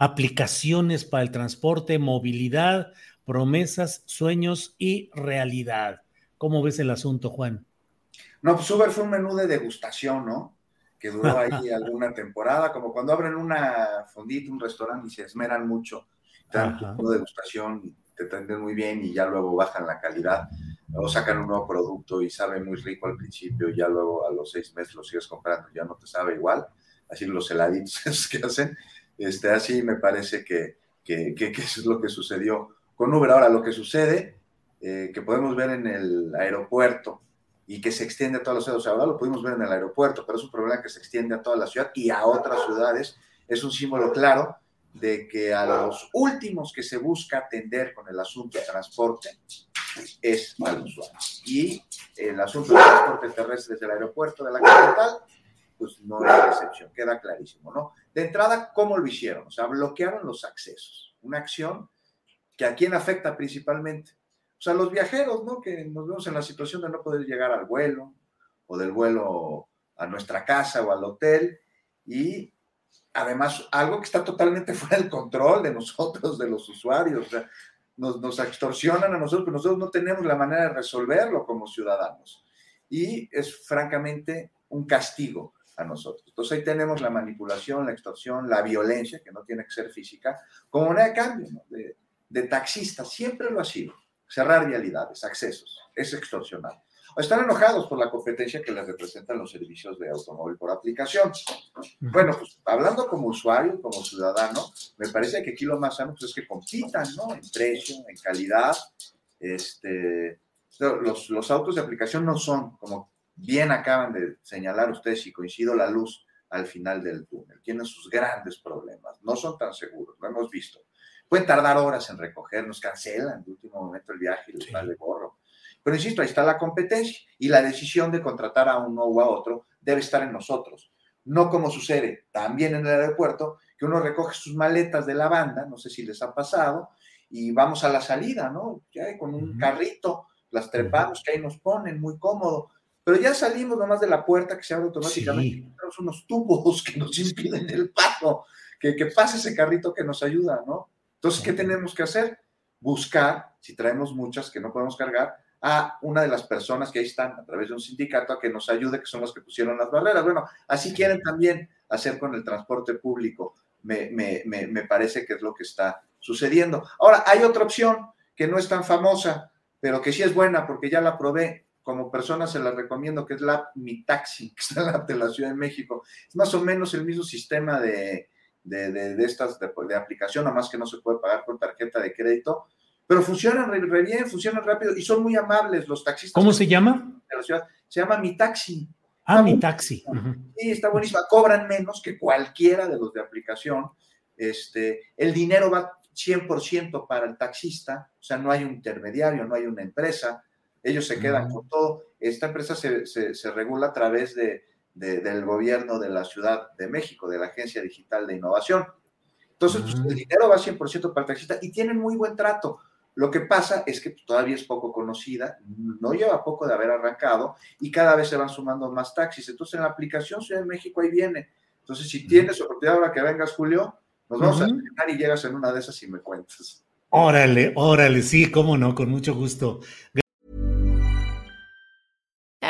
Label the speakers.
Speaker 1: aplicaciones para el transporte, movilidad, promesas, sueños y realidad. ¿Cómo ves el asunto, Juan?
Speaker 2: No, pues Uber fue un menú de degustación, ¿no? Que duró ahí alguna temporada, como cuando abren una fondita, un restaurante y se esmeran mucho, dan una degustación, y te atenden muy bien y ya luego bajan la calidad, o sacan un nuevo producto y sabe muy rico al principio y ya luego a los seis meses lo sigues comprando, ya no te sabe igual, así los heladitos esos que hacen, este, así me parece que, que, que, eso es lo que sucedió con Uber. Ahora, lo que sucede, eh, que podemos ver en el aeropuerto, y que se extiende a todas las ciudades. ahora lo pudimos ver en el aeropuerto, pero es un problema que se extiende a toda la ciudad y a otras ciudades. Es un símbolo claro de que a los últimos que se busca atender con el asunto de transporte es al usuario. Y el asunto de transporte terrestre desde el aeropuerto de la capital, pues no es la excepción, queda clarísimo, ¿no? De entrada, ¿cómo lo hicieron? O sea, bloquearon los accesos. Una acción que a quién afecta principalmente o sea, los viajeros, ¿no? Que nos vemos en la situación de no poder llegar al vuelo o del vuelo a nuestra casa o al hotel y además algo que está totalmente fuera del control de nosotros, de los usuarios. O sea, nos, nos extorsionan a nosotros, pero nosotros no tenemos la manera de resolverlo como ciudadanos. Y es francamente un castigo a nosotros. Entonces ahí tenemos la manipulación, la extorsión, la violencia, que no tiene que ser física, como una de cambio, ¿no? de, de taxista, siempre lo ha sido cerrar vialidades, accesos, es extorsionar. O están enojados por la competencia que les representan los servicios de automóvil por aplicación. Bueno, pues hablando como usuario, como ciudadano, me parece que aquí lo más sano pues, es que compitan, ¿no? En precio, en calidad. Este, los, los autos de aplicación no son, como bien acaban de señalar ustedes, y coincido, la luz al final del túnel. Tienen sus grandes problemas. No son tan seguros, lo hemos visto. Pueden tardar horas en recogernos, cancelan de último momento el viaje y les de gorro. Pero insisto, ahí está la competencia y la decisión de contratar a uno u a otro debe estar en nosotros. No como sucede también en el aeropuerto, que uno recoge sus maletas de la banda, no sé si les ha pasado, y vamos a la salida, ¿no? Ya con un carrito, las trepamos, que ahí nos ponen, muy cómodo. Pero ya salimos nomás de la puerta que se abre automáticamente. Tenemos unos tubos que nos impiden el paso, que, que pase ese carrito que nos ayuda, ¿no? Entonces, ¿qué tenemos que hacer? Buscar, si traemos muchas que no podemos cargar, a una de las personas que ahí están a través de un sindicato a que nos ayude, que son los que pusieron las barreras. Bueno, así quieren también hacer con el transporte público. Me, me, me, parece que es lo que está sucediendo. Ahora, hay otra opción que no es tan famosa, pero que sí es buena porque ya la probé. Como persona se la recomiendo, que es la Mi Taxi, que está en la, de la Ciudad de México. Es más o menos el mismo sistema de, de, de, estas de, aplicación, nada más que no se puede pagar con tarjeta de crédito, pero funcionan re, bien, funcionan rápido y son muy amables los taxistas.
Speaker 1: ¿Cómo se llama?
Speaker 2: De la ciudad. Se llama Mi Taxi.
Speaker 1: Ah, Mi Taxi.
Speaker 2: Sí, está buenísima. Cobran menos que cualquiera de los de aplicación. Este, el dinero va 100% para el taxista, o sea, no hay un intermediario, no hay una empresa, ellos se quedan con todo. Esta empresa se, se, se regula a través de, del gobierno de la Ciudad de México, de la Agencia Digital de Innovación. Entonces, pues, el dinero va 100% para el taxista y tienen muy buen trato. Lo que pasa es que todavía es poco conocida, no lleva poco de haber arrancado y cada vez se van sumando más taxis. Entonces, en la aplicación Ciudad de México ahí viene. Entonces, si tienes oportunidad ahora que vengas, Julio, nos vamos a a y llegas en una de esas y me cuentas.
Speaker 1: Órale, órale, sí, cómo no, con mucho gusto.